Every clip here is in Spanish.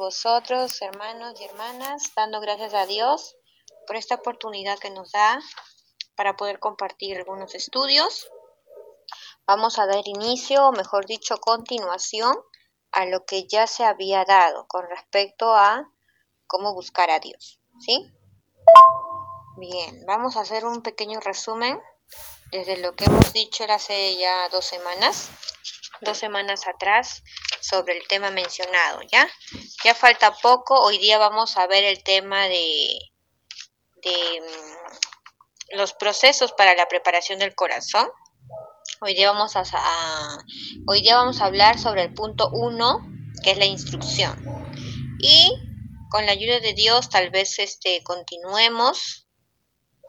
vosotros, hermanos y hermanas, dando gracias a Dios por esta oportunidad que nos da para poder compartir algunos estudios. Vamos a dar inicio, o mejor dicho, continuación a lo que ya se había dado con respecto a cómo buscar a Dios. ¿Sí? Bien, vamos a hacer un pequeño resumen desde lo que hemos dicho hace ya dos semanas, dos semanas atrás, sobre el tema mencionado, ¿ya? Ya falta poco, hoy día vamos a ver el tema de, de mm, los procesos para la preparación del corazón. Hoy día vamos a, hoy día vamos a hablar sobre el punto 1, que es la instrucción. Y con la ayuda de Dios tal vez este continuemos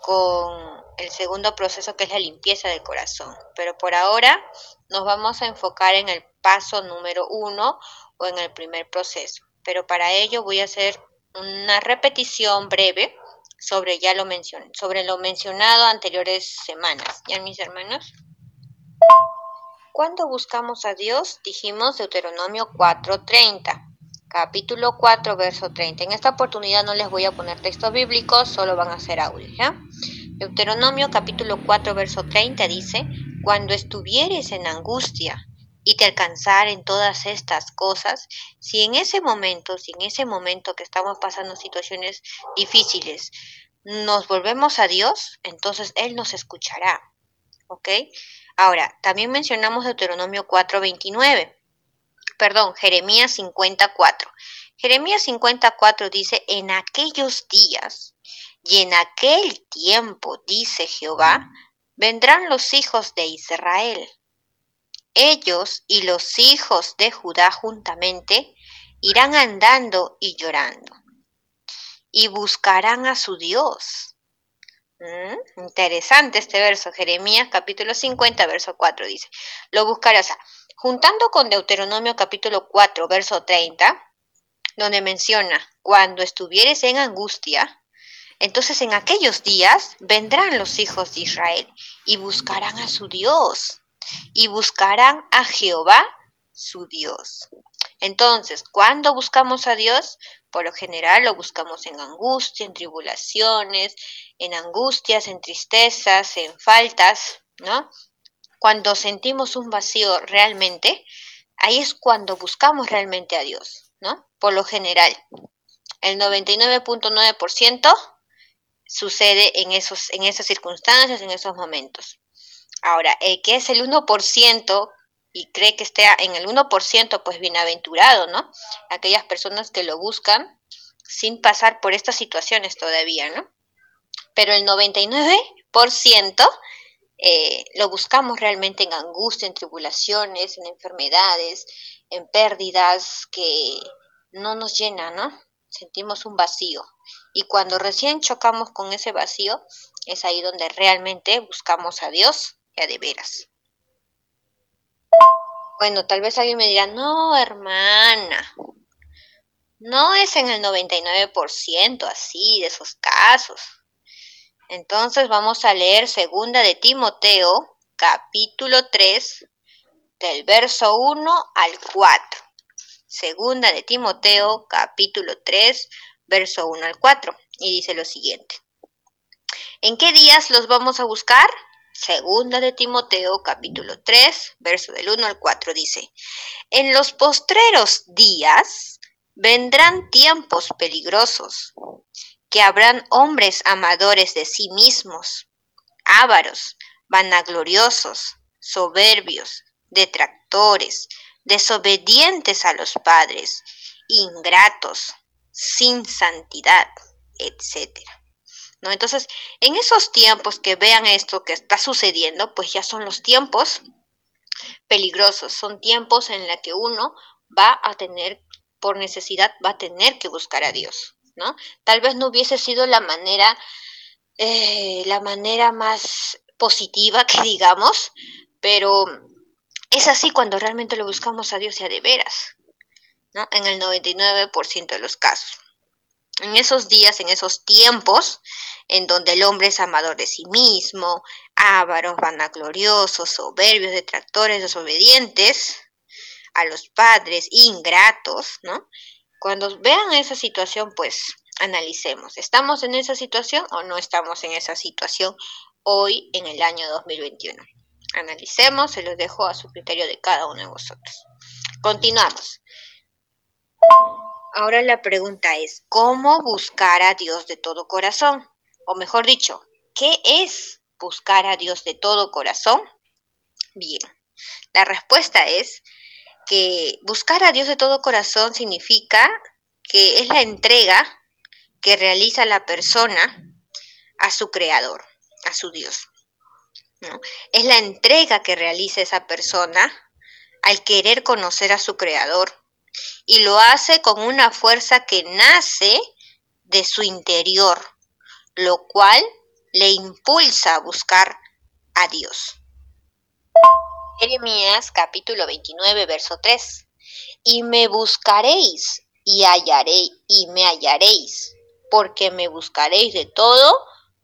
con el segundo proceso que es la limpieza del corazón. Pero por ahora nos vamos a enfocar en el paso número uno o en el primer proceso. Pero para ello voy a hacer una repetición breve sobre ya lo mencioné, sobre lo mencionado anteriores semanas. ¿Ya mis hermanos? Cuando buscamos a Dios, dijimos Deuteronomio 4:30, capítulo 4, verso 30. En esta oportunidad no les voy a poner textos bíblicos, solo van a hacer audio, ¿ya? Deuteronomio capítulo 4, verso 30 dice, Cuando estuvieres en angustia y te alcanzaren todas estas cosas, si en ese momento, si en ese momento que estamos pasando situaciones difíciles, nos volvemos a Dios, entonces Él nos escuchará. ¿Ok? Ahora, también mencionamos Deuteronomio 4:29. Perdón, Jeremías 54. Jeremías 54 dice, en aquellos días y en aquel tiempo, dice Jehová, vendrán los hijos de Israel ellos y los hijos de Judá juntamente irán andando y llorando y buscarán a su Dios. Mm, interesante este verso, Jeremías capítulo 50, verso 4 dice, lo buscarás, juntando con Deuteronomio capítulo 4, verso 30, donde menciona, cuando estuvieres en angustia, entonces en aquellos días vendrán los hijos de Israel y buscarán a su Dios y buscarán a Jehová su Dios. Entonces, cuando buscamos a Dios, por lo general lo buscamos en angustia, en tribulaciones, en angustias, en tristezas, en faltas, ¿no? Cuando sentimos un vacío realmente, ahí es cuando buscamos realmente a Dios, ¿no? Por lo general, el 99.9% sucede en, esos, en esas circunstancias, en esos momentos. Ahora, el que es el 1% y cree que esté en el 1%, pues bienaventurado, ¿no? Aquellas personas que lo buscan sin pasar por estas situaciones todavía, ¿no? Pero el 99% eh, lo buscamos realmente en angustia, en tribulaciones, en enfermedades, en pérdidas que no nos llenan, ¿no? Sentimos un vacío. Y cuando recién chocamos con ese vacío, es ahí donde realmente buscamos a Dios ya de veras. Bueno, tal vez alguien me dirá, no, hermana, no es en el 99% así de esos casos. Entonces vamos a leer segunda de Timoteo, capítulo 3, del verso 1 al 4. Segunda de Timoteo, capítulo 3, verso 1 al 4. Y dice lo siguiente. ¿En qué días los vamos a buscar? Segunda de Timoteo capítulo 3, verso del 1 al 4 dice, En los postreros días vendrán tiempos peligrosos, que habrán hombres amadores de sí mismos, ávaros, vanagloriosos, soberbios, detractores, desobedientes a los padres, ingratos, sin santidad, etcétera. ¿No? Entonces, en esos tiempos que vean esto que está sucediendo, pues ya son los tiempos peligrosos, son tiempos en los que uno va a tener, por necesidad, va a tener que buscar a Dios, ¿no? Tal vez no hubiese sido la manera, eh, la manera más positiva que digamos, pero es así cuando realmente lo buscamos a Dios ya de veras, ¿no? En el 99% de los casos en esos días, en esos tiempos, en donde el hombre es amador de sí mismo, ávaros, vanagloriosos, soberbios, detractores, desobedientes a los padres, ingratos, ¿no? Cuando vean esa situación, pues analicemos, ¿estamos en esa situación o no estamos en esa situación hoy en el año 2021? Analicemos, se los dejo a su criterio de cada uno de vosotros. Continuamos. Ahora la pregunta es, ¿cómo buscar a Dios de todo corazón? O mejor dicho, ¿qué es buscar a Dios de todo corazón? Bien, la respuesta es que buscar a Dios de todo corazón significa que es la entrega que realiza la persona a su creador, a su Dios. Es la entrega que realiza esa persona al querer conocer a su creador y lo hace con una fuerza que nace de su interior, lo cual le impulsa a buscar a Dios. Jeremías capítulo 29, verso 3. Y me buscaréis y hallaréis y me hallaréis, porque me buscaréis de todo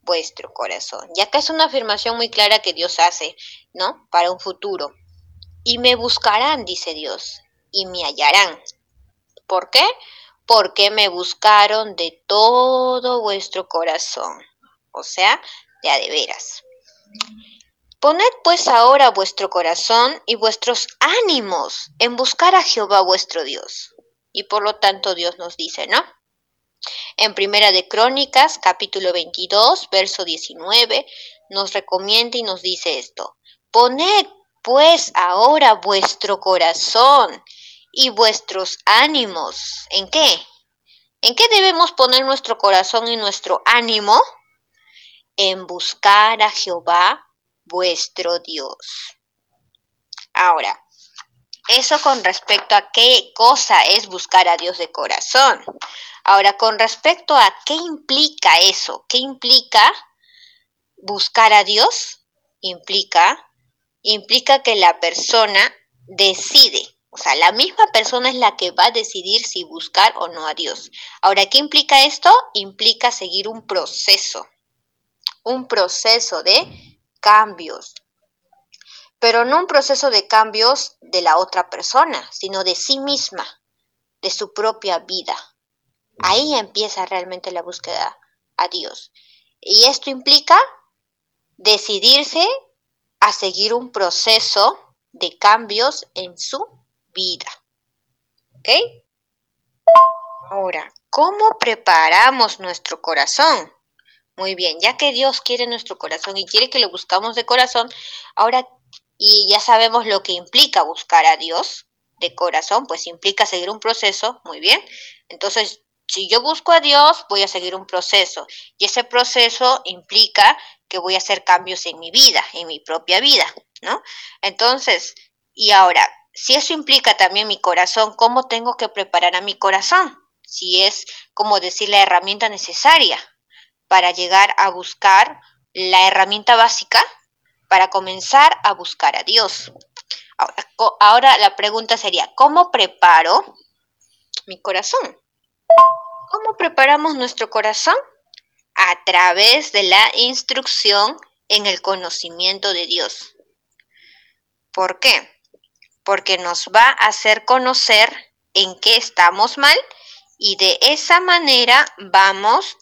vuestro corazón. Ya que es una afirmación muy clara que Dios hace, ¿no? Para un futuro. Y me buscarán, dice Dios, y me hallarán. ¿Por qué? Porque me buscaron de todo vuestro corazón. O sea, de de veras. Poned pues ahora vuestro corazón y vuestros ánimos en buscar a Jehová vuestro Dios. Y por lo tanto Dios nos dice, ¿no? En Primera de Crónicas, capítulo 22, verso 19, nos recomienda y nos dice esto. Poned pues ahora vuestro corazón y vuestros ánimos. ¿En qué? ¿En qué debemos poner nuestro corazón y nuestro ánimo? En buscar a Jehová vuestro Dios. Ahora, eso con respecto a qué cosa es buscar a Dios de corazón. Ahora, con respecto a qué implica eso, qué implica buscar a Dios, implica, implica que la persona decide. O sea, la misma persona es la que va a decidir si buscar o no a Dios. Ahora, ¿qué implica esto? Implica seguir un proceso, un proceso de cambios, pero no un proceso de cambios de la otra persona, sino de sí misma, de su propia vida. Ahí empieza realmente la búsqueda a Dios. Y esto implica decidirse a seguir un proceso de cambios en su vida. ¿Ok? Ahora, ¿cómo preparamos nuestro corazón? Muy bien, ya que Dios quiere nuestro corazón y quiere que lo buscamos de corazón, ahora y ya sabemos lo que implica buscar a Dios de corazón, pues implica seguir un proceso, muy bien. Entonces, si yo busco a Dios, voy a seguir un proceso y ese proceso implica que voy a hacer cambios en mi vida, en mi propia vida, ¿no? Entonces, y ahora, si eso implica también mi corazón, ¿cómo tengo que preparar a mi corazón? Si es como decir la herramienta necesaria, para llegar a buscar la herramienta básica para comenzar a buscar a Dios. Ahora, la pregunta sería, ¿cómo preparo mi corazón? ¿Cómo preparamos nuestro corazón? A través de la instrucción en el conocimiento de Dios. ¿Por qué? Porque nos va a hacer conocer en qué estamos mal y de esa manera vamos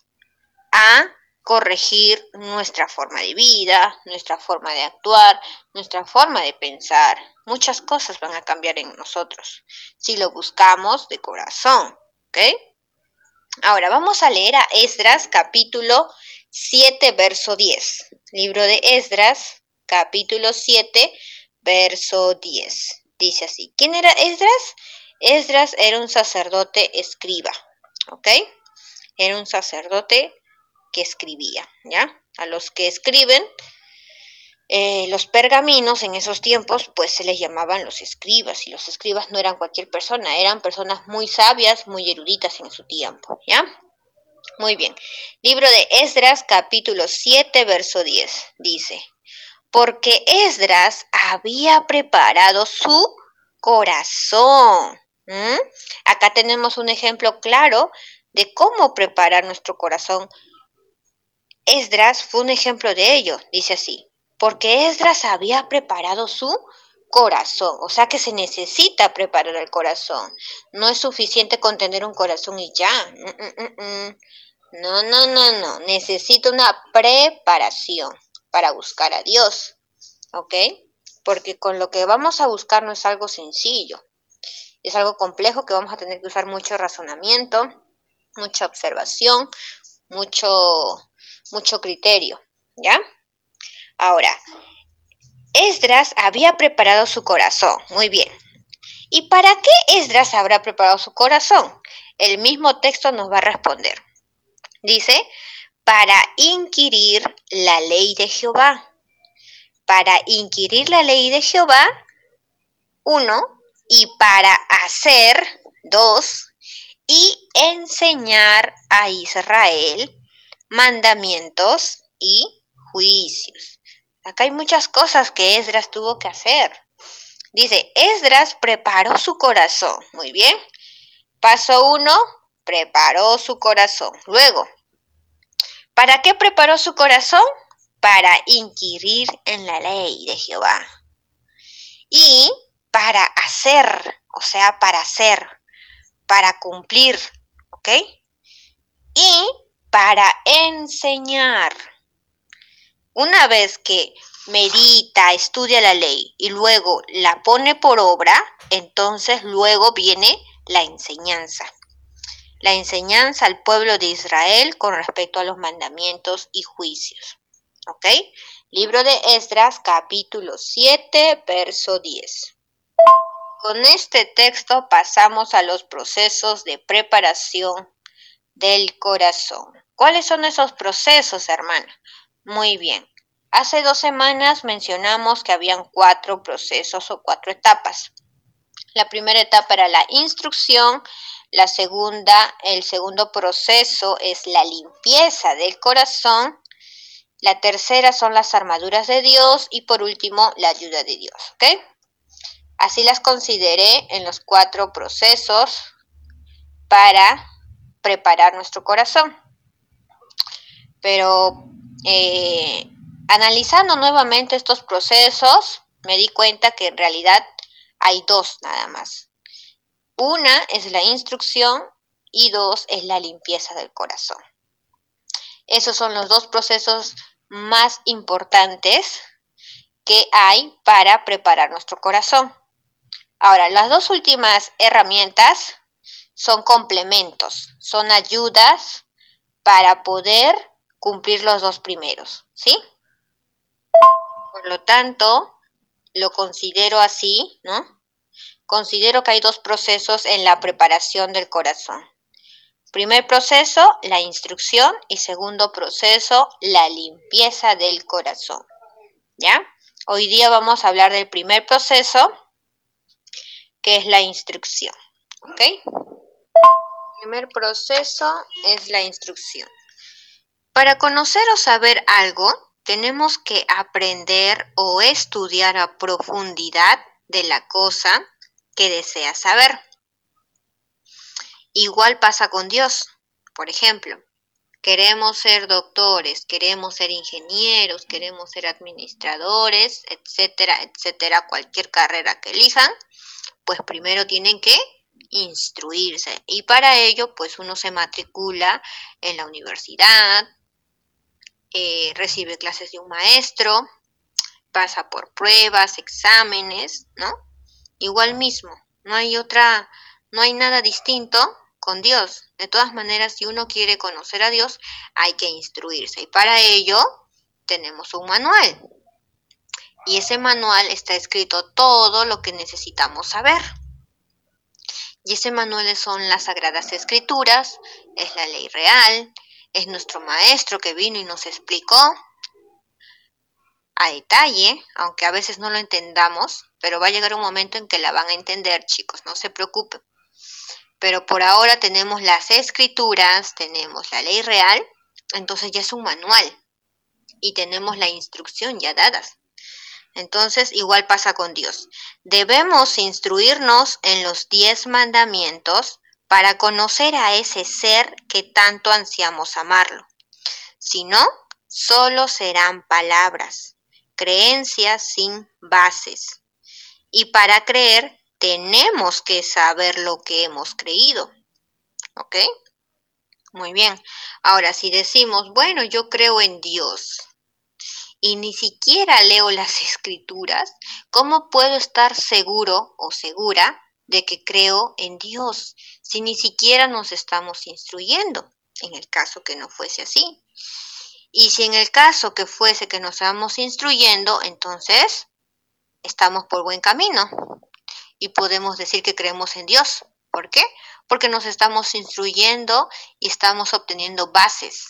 a corregir nuestra forma de vida, nuestra forma de actuar, nuestra forma de pensar. Muchas cosas van a cambiar en nosotros si lo buscamos de corazón. ¿Ok? Ahora vamos a leer a Esdras capítulo 7, verso 10. Libro de Esdras, capítulo 7, verso 10. Dice así. ¿Quién era Esdras? Esdras era un sacerdote escriba. ¿Ok? Era un sacerdote que escribía, ¿ya? A los que escriben eh, los pergaminos en esos tiempos, pues se les llamaban los escribas, y los escribas no eran cualquier persona, eran personas muy sabias, muy eruditas en su tiempo, ¿ya? Muy bien. Libro de Esdras, capítulo 7, verso 10, dice, porque Esdras había preparado su corazón. Acá tenemos un ejemplo claro de cómo preparar nuestro corazón Esdras fue un ejemplo de ello, dice así, porque Esdras había preparado su corazón, o sea que se necesita preparar el corazón. No es suficiente con tener un corazón y ya. Mm, mm, mm, no, no, no, no. Necesita una preparación para buscar a Dios. ¿Ok? Porque con lo que vamos a buscar no es algo sencillo. Es algo complejo que vamos a tener que usar mucho razonamiento, mucha observación, mucho, mucho criterio. ¿Ya? Ahora, Esdras había preparado su corazón. Muy bien. ¿Y para qué Esdras habrá preparado su corazón? El mismo texto nos va a responder. Dice, para inquirir la ley de Jehová. Para inquirir la ley de Jehová, uno, y para hacer, dos, y enseñar a Israel mandamientos y juicios. Acá hay muchas cosas que Esdras tuvo que hacer. Dice, Esdras preparó su corazón. Muy bien. Paso uno, preparó su corazón. Luego, ¿para qué preparó su corazón? Para inquirir en la ley de Jehová. Y para hacer, o sea, para hacer, para cumplir, ¿ok? Y para enseñar. Una vez que medita, estudia la ley y luego la pone por obra, entonces luego viene la enseñanza. La enseñanza al pueblo de Israel con respecto a los mandamientos y juicios. ¿Ok? Libro de Esdras, capítulo 7, verso 10. Con este texto pasamos a los procesos de preparación del corazón. ¿Cuáles son esos procesos, hermana? Muy bien. Hace dos semanas mencionamos que habían cuatro procesos o cuatro etapas. La primera etapa era la instrucción, la segunda, el segundo proceso es la limpieza del corazón, la tercera son las armaduras de Dios y por último la ayuda de Dios, ¿ok? Así las consideré en los cuatro procesos para preparar nuestro corazón. Pero eh, analizando nuevamente estos procesos, me di cuenta que en realidad hay dos nada más. Una es la instrucción y dos es la limpieza del corazón. Esos son los dos procesos más importantes que hay para preparar nuestro corazón. Ahora, las dos últimas herramientas son complementos, son ayudas para poder cumplir los dos primeros, ¿sí? Por lo tanto, lo considero así, ¿no? Considero que hay dos procesos en la preparación del corazón. Primer proceso, la instrucción y segundo proceso, la limpieza del corazón. ¿Ya? Hoy día vamos a hablar del primer proceso, que es la instrucción. ¿Ok? El primer proceso es la instrucción. Para conocer o saber algo, tenemos que aprender o estudiar a profundidad de la cosa que deseas saber. Igual pasa con Dios. Por ejemplo, queremos ser doctores, queremos ser ingenieros, queremos ser administradores, etcétera, etcétera, cualquier carrera que elijan, pues primero tienen que instruirse. Y para ello, pues uno se matricula en la universidad, eh, recibe clases de un maestro, pasa por pruebas, exámenes, ¿no? Igual mismo, no hay otra, no hay nada distinto con Dios. De todas maneras, si uno quiere conocer a Dios, hay que instruirse y para ello tenemos un manual. Y ese manual está escrito todo lo que necesitamos saber. Y ese manual son las Sagradas Escrituras, es la ley real, es nuestro maestro que vino y nos explicó a detalle, aunque a veces no lo entendamos, pero va a llegar un momento en que la van a entender, chicos, no se preocupen. Pero por ahora tenemos las escrituras, tenemos la ley real, entonces ya es un manual y tenemos la instrucción ya dadas. Entonces, igual pasa con Dios. Debemos instruirnos en los diez mandamientos para conocer a ese ser que tanto ansiamos amarlo. Si no, solo serán palabras, creencias sin bases. Y para creer tenemos que saber lo que hemos creído. ¿Ok? Muy bien. Ahora, si decimos, bueno, yo creo en Dios y ni siquiera leo las escrituras, ¿cómo puedo estar seguro o segura de que creo en Dios si ni siquiera nos estamos instruyendo? En el caso que no fuese así. Y si en el caso que fuese que nos estamos instruyendo, entonces estamos por buen camino y podemos decir que creemos en Dios. ¿Por qué? Porque nos estamos instruyendo y estamos obteniendo bases,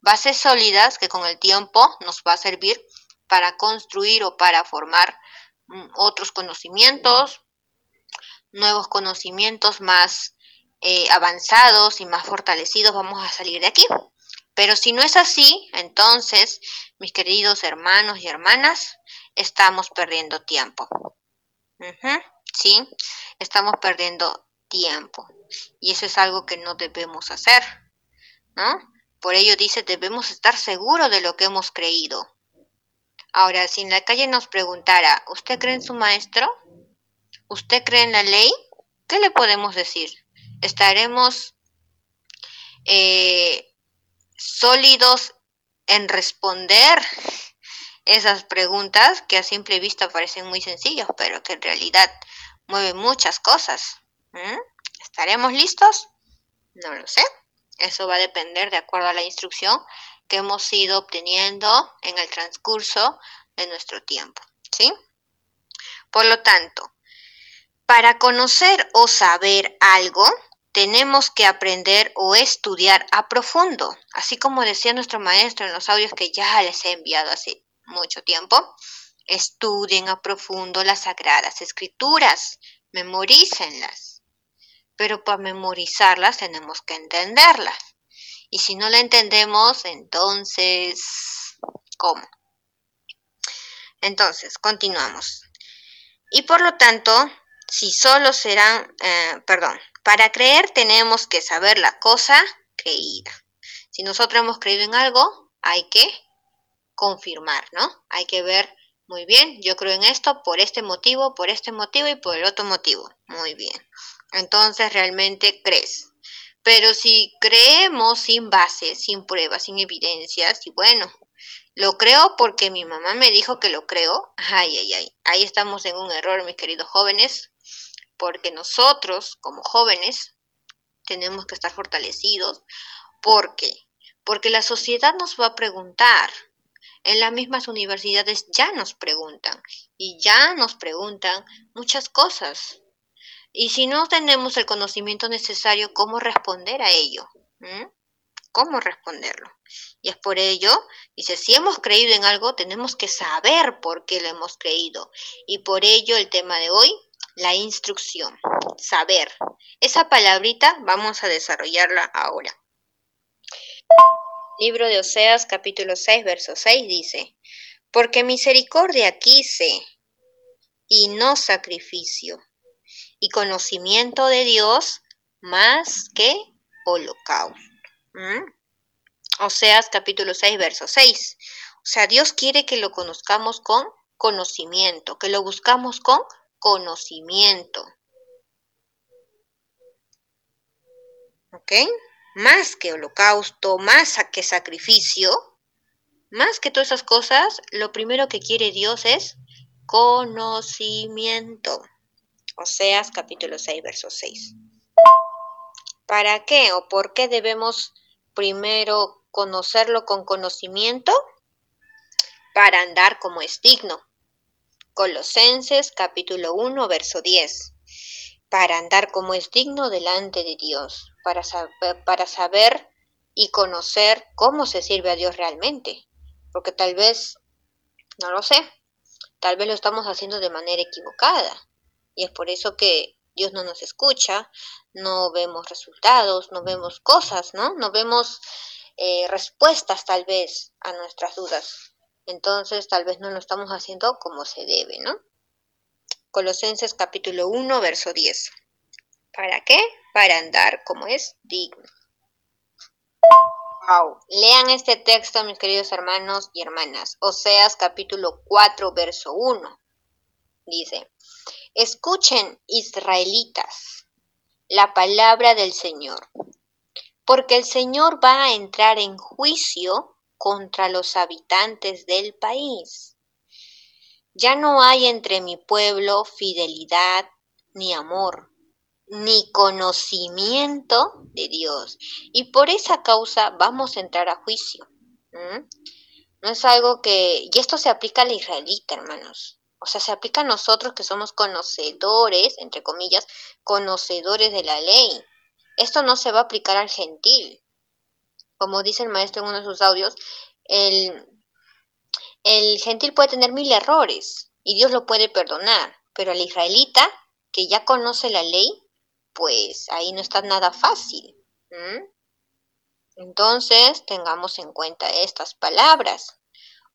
bases sólidas que con el tiempo nos va a servir para construir o para formar mm, otros conocimientos, nuevos conocimientos más eh, avanzados y más fortalecidos vamos a salir de aquí. Pero si no es así, entonces, mis queridos hermanos y hermanas, estamos perdiendo tiempo. Sí, estamos perdiendo tiempo. Y eso es algo que no debemos hacer. ¿no? Por ello dice, debemos estar seguros de lo que hemos creído. Ahora, si en la calle nos preguntara, ¿usted cree en su maestro? ¿Usted cree en la ley? ¿Qué le podemos decir? ¿Estaremos eh, sólidos en responder esas preguntas que a simple vista parecen muy sencillas, pero que en realidad mueven muchas cosas. ¿Estaremos listos? No lo sé. Eso va a depender de acuerdo a la instrucción que hemos ido obteniendo en el transcurso de nuestro tiempo. ¿Sí? Por lo tanto, para conocer o saber algo, tenemos que aprender o estudiar a profundo, así como decía nuestro maestro en los audios que ya les he enviado hace mucho tiempo. Estudien a profundo las sagradas escrituras, memorícenlas. Pero para memorizarlas tenemos que entenderlas. Y si no la entendemos, entonces, ¿cómo? Entonces, continuamos. Y por lo tanto, si solo serán, eh, perdón, para creer tenemos que saber la cosa creída. Si nosotros hemos creído en algo, hay que confirmar, ¿no? Hay que ver muy bien, yo creo en esto por este motivo, por este motivo y por el otro motivo. Muy bien. Entonces realmente crees. Pero si creemos sin base, sin pruebas, sin evidencias, y bueno, lo creo porque mi mamá me dijo que lo creo, ay, ay, ay, ahí estamos en un error, mis queridos jóvenes porque nosotros como jóvenes tenemos que estar fortalecidos. ¿Por qué? Porque la sociedad nos va a preguntar. En las mismas universidades ya nos preguntan y ya nos preguntan muchas cosas. Y si no tenemos el conocimiento necesario, ¿cómo responder a ello? ¿Mm? ¿Cómo responderlo? Y es por ello, dice, si hemos creído en algo, tenemos que saber por qué lo hemos creído. Y por ello el tema de hoy la instrucción, saber. Esa palabrita vamos a desarrollarla ahora. Libro de Oseas capítulo 6, verso 6 dice, porque misericordia quise y no sacrificio, y conocimiento de Dios más que holocausto. ¿Mm? Oseas capítulo 6, verso 6. O sea, Dios quiere que lo conozcamos con conocimiento, que lo buscamos con conocimiento. ¿Ok? Más que holocausto, más que sacrificio, más que todas esas cosas, lo primero que quiere Dios es conocimiento. Oseas capítulo 6, verso 6. ¿Para qué o por qué debemos primero conocerlo con conocimiento? Para andar como es digno. Colosenses capítulo 1, verso 10. Para andar como es digno delante de Dios, para para saber y conocer cómo se sirve a Dios realmente. Porque tal vez, no lo sé, tal vez lo estamos haciendo de manera equivocada. Y es por eso que Dios no nos escucha, no vemos resultados, no vemos cosas, ¿no? No vemos eh, respuestas tal vez a nuestras dudas entonces tal vez no lo estamos haciendo como se debe, ¿no? Colosenses capítulo 1, verso 10. ¿Para qué? Para andar como es digno. Wow. Lean este texto, mis queridos hermanos y hermanas. Oseas capítulo 4, verso 1. Dice, Escuchen, israelitas, la palabra del Señor, porque el Señor va a entrar en juicio contra los habitantes del país. Ya no hay entre mi pueblo fidelidad ni amor, ni conocimiento de Dios. Y por esa causa vamos a entrar a juicio. No es algo que... Y esto se aplica al israelita, hermanos. O sea, se aplica a nosotros que somos conocedores, entre comillas, conocedores de la ley. Esto no se va a aplicar al gentil. Como dice el maestro en uno de sus audios, el, gentil puede tener mil errores y Dios lo puede perdonar, pero al israelita, que ya conoce la ley, pues ahí no está nada fácil. Entonces, tengamos en cuenta estas palabras.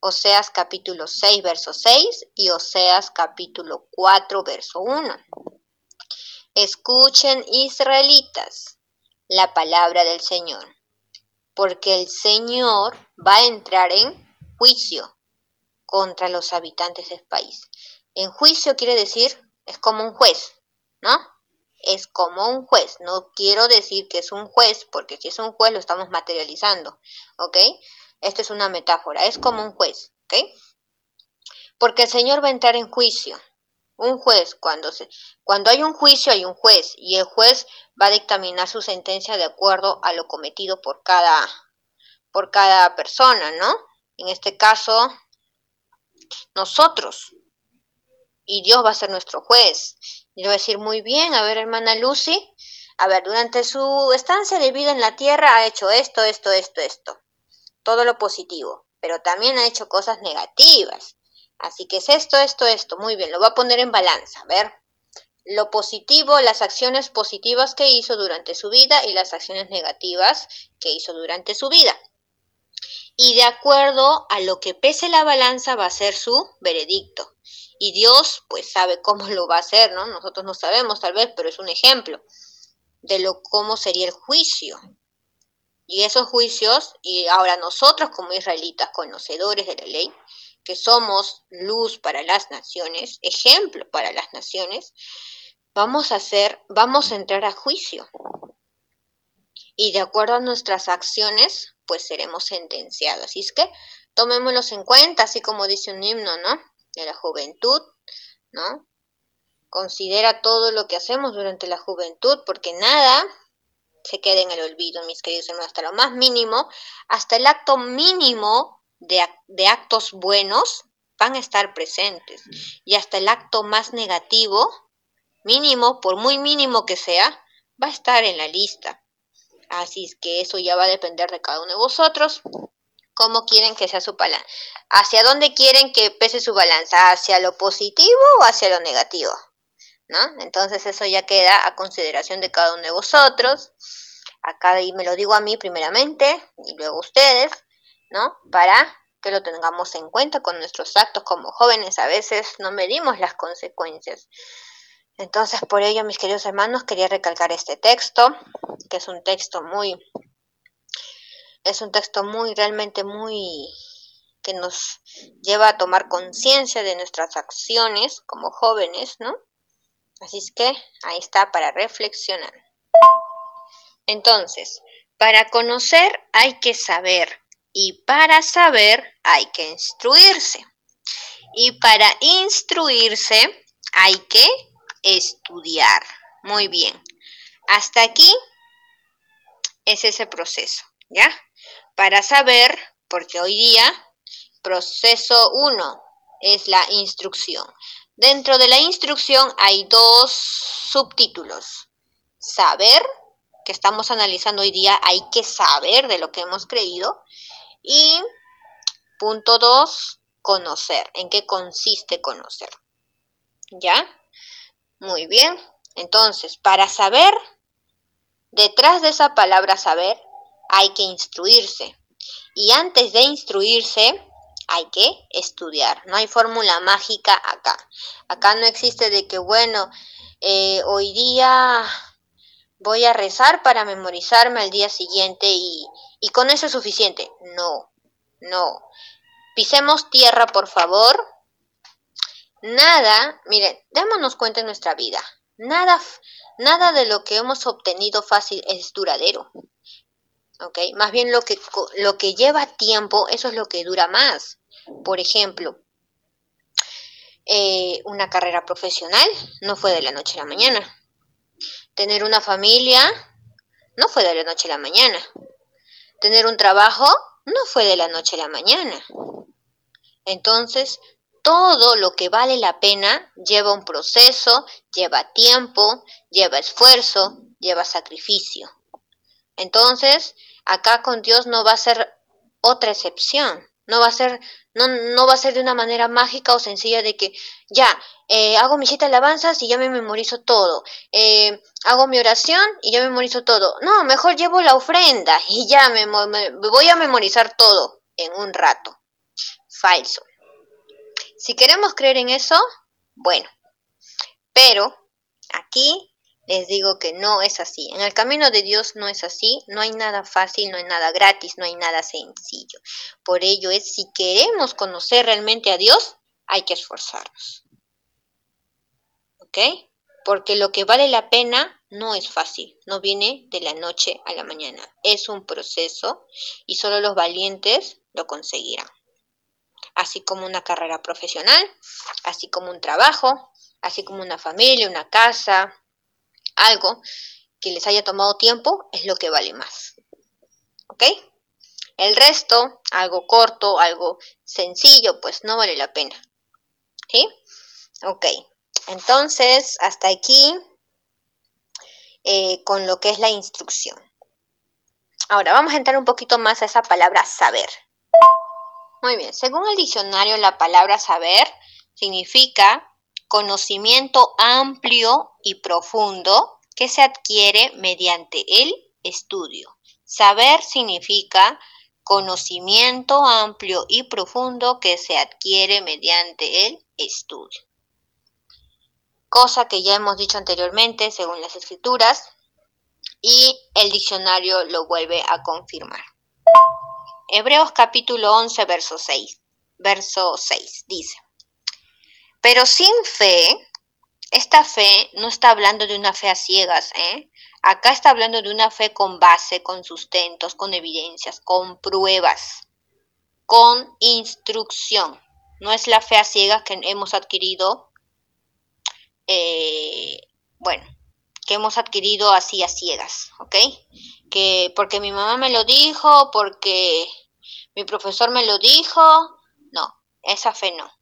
Oseas capítulo 6, verso 6 y Oseas capítulo 4, verso 1. Escuchen, israelitas, la palabra del Señor, porque el Señor va a entrar en juicio contra los habitantes del país. En juicio quiere decir, es como un juez, ¿no? Es como un juez. No quiero decir que es un juez, porque si es un juez lo estamos materializando, ¿ok? Esta es una metáfora, es como un juez, ¿ok? Porque el Señor va a entrar en juicio. Un juez, cuando, se, cuando hay un juicio hay un juez y el juez va a dictaminar su sentencia de acuerdo a lo cometido por cada, por cada persona, ¿no? En este caso, nosotros. Y Dios va a ser nuestro juez. Y le va a decir, muy bien, a ver, hermana Lucy, a ver, durante su estancia de vida en la tierra ha hecho esto, esto, esto, esto todo lo positivo, pero también ha hecho cosas negativas. Así que es esto, esto, esto. Muy bien, lo va a poner en balanza. A ver, lo positivo, las acciones positivas que hizo durante su vida y las acciones negativas que hizo durante su vida. Y de acuerdo a lo que pese la balanza va a ser su veredicto. Y Dios pues sabe cómo lo va a hacer, ¿no? Nosotros no sabemos tal vez, pero es un ejemplo de lo cómo sería el juicio. Y esos juicios, y ahora nosotros como israelitas conocedores de la ley, que somos luz para las naciones, ejemplo para las naciones, vamos a hacer, vamos a entrar a juicio. Y de acuerdo a nuestras acciones, pues seremos sentenciados. Así es que tomémoslos en cuenta, así como dice un himno, ¿no? De la juventud, ¿no? Considera todo lo que hacemos durante la juventud, porque nada se quede en el olvido, mis queridos hermanos, hasta lo más mínimo, hasta el acto mínimo de, actos buenos van a estar presentes y hasta el acto más negativo, mínimo, por muy mínimo que sea, va a estar en la lista. Así es que eso ya va a depender de cada uno de vosotros. ¿Cómo quieren que sea su balanza? ¿Hacia dónde quieren que pese su balanza? ¿Hacia lo positivo o hacia lo negativo? ¿no? Entonces eso ya queda a consideración de cada uno de vosotros. Acá me lo digo a mí primeramente y luego a ustedes, ¿no? Para que lo tengamos en cuenta con nuestros actos como jóvenes. A veces no medimos las consecuencias. Entonces, por ello, mis queridos hermanos, quería recalcar este texto, que es un texto muy, es un texto muy, realmente muy, que nos lleva a tomar conciencia de nuestras acciones como jóvenes, ¿no? Así es que ahí está para reflexionar. Entonces, para conocer hay que saber y para saber hay que instruirse. Y para instruirse hay que estudiar. Muy bien. Hasta aquí es ese proceso, ¿ya? Para saber, porque hoy día, proceso 1 es la instrucción. Dentro de la instrucción hay dos subtítulos. Saber, que estamos analizando hoy día, hay que saber de lo que hemos creído. Y punto dos, conocer. ¿En qué consiste conocer? ¿Ya? Muy bien. Entonces, para saber, detrás de esa palabra saber, hay que instruirse. Y antes de instruirse, hay que estudiar. No hay fórmula mágica acá. Acá no existe de que, bueno, eh, hoy día voy a rezar para memorizarme al día siguiente y, y con eso es suficiente. No, no. Pisemos tierra, por favor. Nada, miren, démonos cuenta en nuestra vida, nada, nada de lo que hemos obtenido fácil es duradero. ¿Ok? Más bien lo que, lo que lleva tiempo, eso es lo que dura más. Por ejemplo, eh, una carrera profesional no fue de la noche a la mañana. Tener una familia no fue de la noche a la mañana. Tener un trabajo no fue de la noche a la mañana. Entonces, todo lo que vale la pena lleva un proceso, lleva tiempo, lleva esfuerzo, lleva sacrificio. Entonces, acá con Dios no va a ser otra excepción. No va a ser, no, no va a ser de una manera mágica o sencilla de que ya, eh, hago mi de alabanzas y ya me memorizo todo. Eh, hago mi oración y ya me memorizo todo. No, mejor llevo la ofrenda y ya me voy a memorizar todo en un rato. Falso. Si queremos creer en eso, bueno. Pero aquí les digo que no es así. En el camino de Dios no es así. No hay nada fácil, no hay nada gratis, no hay nada sencillo. Por ello es, si queremos conocer realmente a Dios, hay que esforzarnos. ¿Ok? Porque lo que vale la pena no es fácil, no viene de la noche a la mañana. Es un proceso y solo los valientes lo conseguirán. Así como una carrera profesional, así como un trabajo, así como una familia, una casa, algo que les haya tomado tiempo es lo que vale más. ¿Ok? El resto, algo corto, algo sencillo, pues no vale la pena. ¿Sí? Ok. Entonces, hasta aquí eh, con lo que es la instrucción. Ahora, vamos a entrar un poquito más a esa palabra saber. Muy bien, según el diccionario, la palabra saber significa conocimiento amplio y profundo que se adquiere mediante el estudio. Saber significa conocimiento amplio y profundo que se adquiere mediante el estudio. Cosa que ya hemos dicho anteriormente según las escrituras y el diccionario lo vuelve a confirmar. Hebreos capítulo 11, verso 6. Verso 6 dice, pero sin fe, esta fe no está hablando de una fe a ciegas, ¿eh? Acá está hablando de una fe con base, con sustentos, con evidencias, con pruebas, con instrucción. No es la fe a ciegas que hemos adquirido, eh, bueno, que hemos adquirido así a ciegas, ¿ok? Que porque mi mamá me lo dijo, porque mi profesor me lo dijo, no, esa fe no.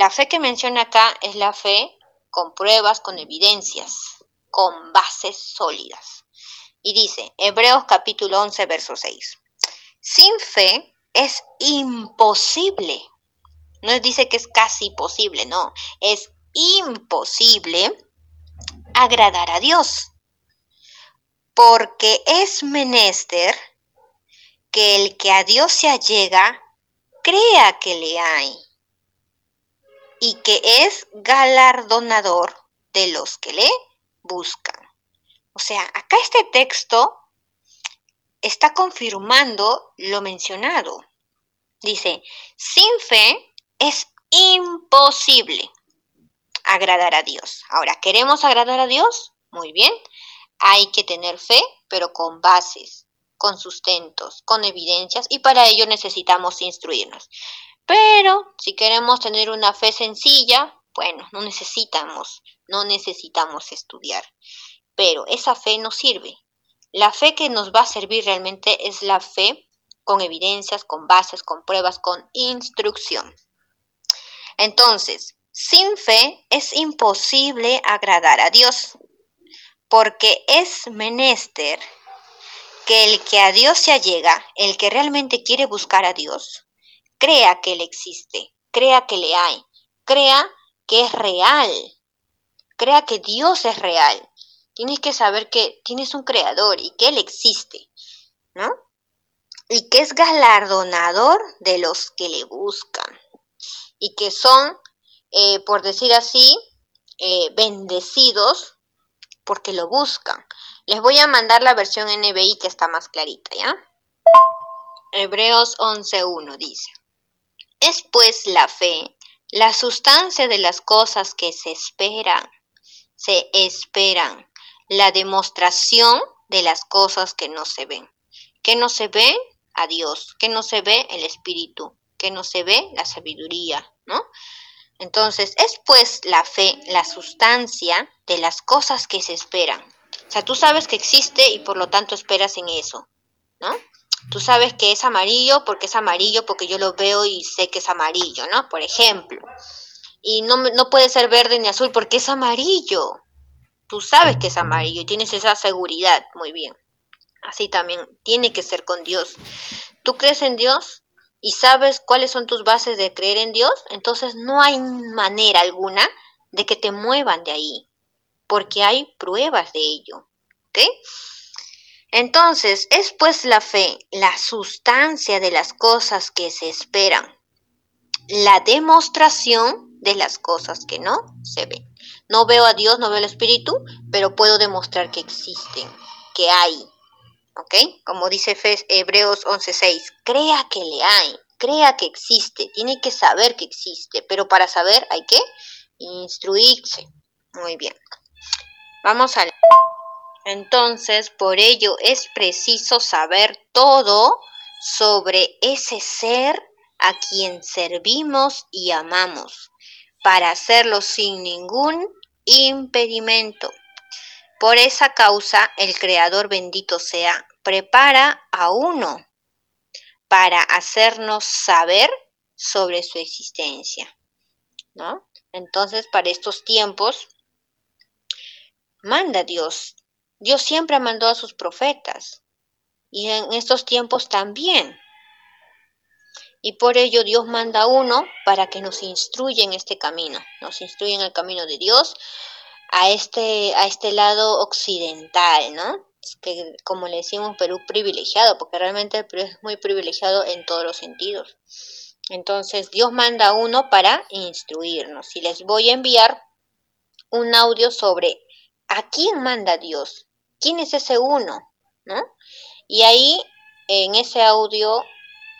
La fe que menciona acá es la fe con pruebas, con evidencias, con bases sólidas. Y dice, Hebreos capítulo 11, verso 6. Sin fe es imposible. No dice que es casi posible, no. Es imposible agradar a Dios. Porque es menester que el que a Dios se allega crea que le hay y que es galardonador de los que le buscan. O sea, acá este texto está confirmando lo mencionado. Dice, sin fe es imposible agradar a Dios. Ahora, ¿queremos agradar a Dios? Muy bien. Hay que tener fe, pero con bases, con sustentos, con evidencias, y para ello necesitamos instruirnos. Pero si queremos tener una fe sencilla, bueno, no necesitamos, no necesitamos estudiar. Pero esa fe nos sirve. La fe que nos va a servir realmente es la fe con evidencias, con bases, con pruebas, con instrucción. Entonces, sin fe es imposible agradar a Dios, porque es menester que el que a Dios se allega, el que realmente quiere buscar a Dios, crea que Él existe, crea que le hay, crea que es real, crea que Dios es real. Tienes que saber que tienes un creador y que Él existe, ¿no? Y que es galardonador de los que le buscan y que son, eh, por decir así, eh, bendecidos porque lo buscan. Les voy a mandar la versión NBI que está más clarita, ¿ya? Hebreos 11.1 dice. Es pues la fe La sustancia de las cosas que se esperan, se esperan. La demostración de las cosas que no se ven. ¿Qué no se ve? A Dios. ¿Qué no se ve? El Espíritu. ¿Qué no se ve? La sabiduría, ¿no? Entonces, es pues la fe la sustancia de las cosas que se esperan. O sea, tú sabes que existe y por lo tanto esperas en eso, ¿no? Tú sabes que es amarillo porque es amarillo, porque yo lo veo y sé que es amarillo, ¿no? Por ejemplo. Y no, no puede ser verde ni azul porque es amarillo. Tú sabes que es amarillo tienes esa seguridad. Muy bien. Así también tiene que ser con Dios. ¿Tú crees en Dios? y sabes cuáles son tus bases de creer en Dios, entonces no hay manera alguna de que te muevan de ahí, porque hay pruebas de ello. ¿Ok? Entonces, es pues la fe la sustancia de las cosas que se esperan, la demostración de las cosas que no se ven. No veo a Dios, no veo al Espíritu, pero puedo demostrar que existen, que hay. ¿Ok? Como dice Hebreos 11:6, crea que le hay, crea que existe, tiene que saber que existe, pero para saber hay que instruirse. Muy bien. Vamos a entonces, por ello es preciso saber todo sobre ese ser a quien servimos y amamos, para hacerlo sin ningún impedimento. Por esa causa, el Creador bendito sea, prepara a uno para hacernos saber sobre su existencia. ¿No? Entonces, para estos tiempos, manda Dios Dios siempre mandó a sus profetas y en estos tiempos también. Y por ello Dios manda a uno para que nos instruya en este camino, nos instruya en el camino de Dios a este, a este lado occidental, ¿no? Que como le decimos Perú privilegiado, porque realmente el Perú es muy privilegiado en todos los sentidos. Entonces Dios manda a uno para instruirnos. Y les voy a enviar un audio sobre a quién manda Dios ¿quién es ese uno? ¿No? Y ahí, en ese audio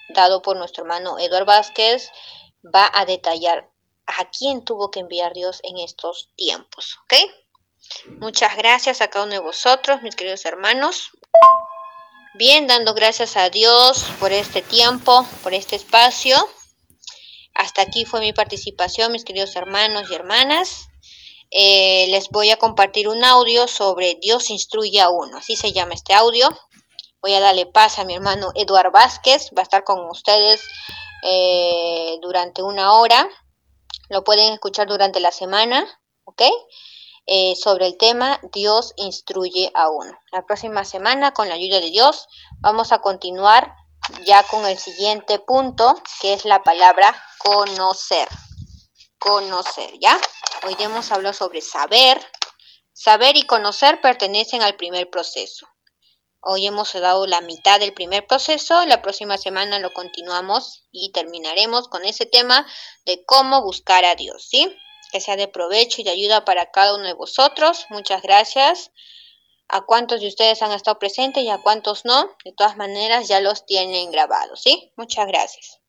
dado por nuestro hermano Eduardo Vázquez, va a detallar a quién tuvo que enviar Dios en estos tiempos, ¿ok? Muchas gracias a cada uno de vosotros, mis queridos hermanos. Bien, dando gracias a Dios por este tiempo, por este espacio. Hasta aquí fue mi participación, mis queridos hermanos y hermanas. Eh, les voy a compartir un audio sobre Dios instruye a uno, así se llama este audio. Voy a darle paz a mi hermano Eduard Vázquez, va a estar con ustedes eh, durante una hora. Lo pueden escuchar durante la semana, ¿ok? Eh, sobre el tema Dios instruye a uno. La próxima semana, con la ayuda de Dios, vamos a continuar ya con el siguiente punto, que es la palabra conocer. Conocer, ¿ya? Hoy hemos hablado sobre saber. Saber y conocer pertenecen al primer proceso. Hoy hemos dado la mitad del primer proceso, la próxima semana lo continuamos y terminaremos con ese tema de cómo buscar a Dios, ¿sí? Que sea de provecho y de ayuda para cada uno de vosotros. Muchas gracias. A cuántos de ustedes han estado presentes y a cuántos no, de todas maneras ya los tienen grabados, ¿sí? Muchas gracias.